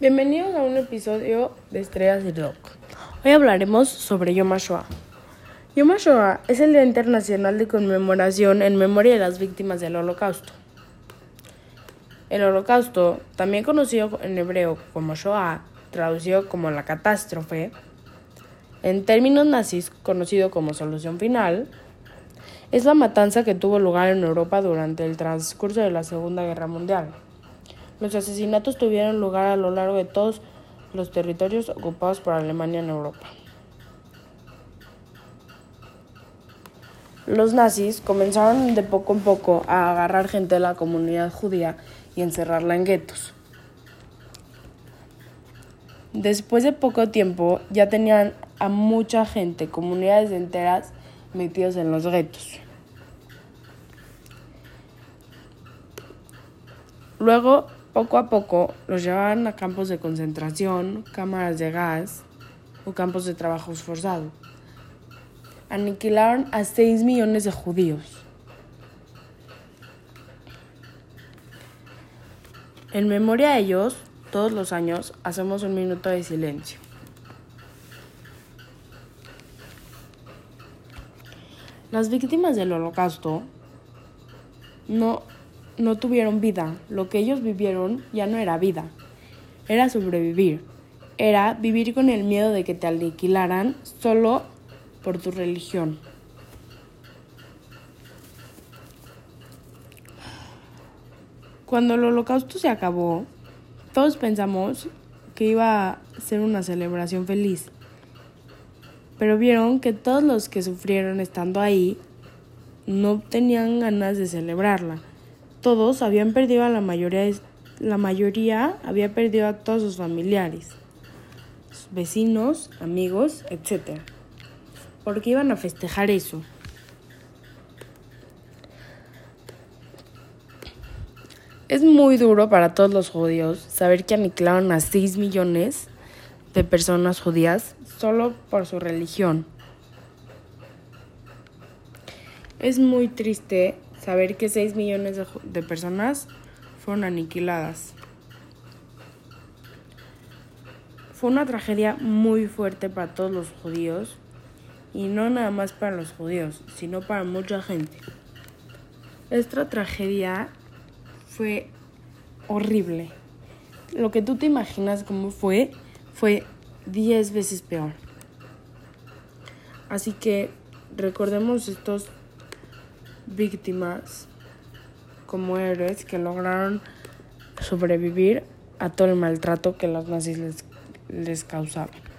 Bienvenidos a un episodio de Estrellas de Rock. Hoy hablaremos sobre Yom HaShoah. Yom HaShoah es el Día Internacional de Conmemoración en memoria de las víctimas del Holocausto. El Holocausto, también conocido en hebreo como Shoah, traducido como la catástrofe, en términos nazis conocido como solución final, es la matanza que tuvo lugar en Europa durante el transcurso de la Segunda Guerra Mundial. Los asesinatos tuvieron lugar a lo largo de todos los territorios ocupados por Alemania en Europa. Los nazis comenzaron de poco en poco a agarrar gente de la comunidad judía y encerrarla en guetos. Después de poco tiempo ya tenían a mucha gente, comunidades enteras, metidos en los guetos. Luego, poco a poco, los llevaban a campos de concentración, cámaras de gas o campos de trabajo forzado. Aniquilaron a 6 millones de judíos. En memoria de ellos, todos los años hacemos un minuto de silencio. Las víctimas del holocausto no, no tuvieron vida. Lo que ellos vivieron ya no era vida. Era sobrevivir. Era vivir con el miedo de que te aniquilaran solo por tu religión. Cuando el holocausto se acabó, todos pensamos que iba a ser una celebración feliz, pero vieron que todos los que sufrieron estando ahí no tenían ganas de celebrarla. Todos habían perdido a la mayoría, la mayoría había perdido a todos sus familiares, sus vecinos, amigos, etc. Porque iban a festejar eso. Es muy duro para todos los judíos saber que aniquilaron a 6 millones de personas judías solo por su religión. Es muy triste saber que 6 millones de, de personas fueron aniquiladas. Fue una tragedia muy fuerte para todos los judíos y no nada más para los judíos, sino para mucha gente. Esta tragedia fue horrible. Lo que tú te imaginas cómo fue, fue 10 veces peor. Así que recordemos estos víctimas como héroes que lograron sobrevivir a todo el maltrato que los nazis les, les causaban.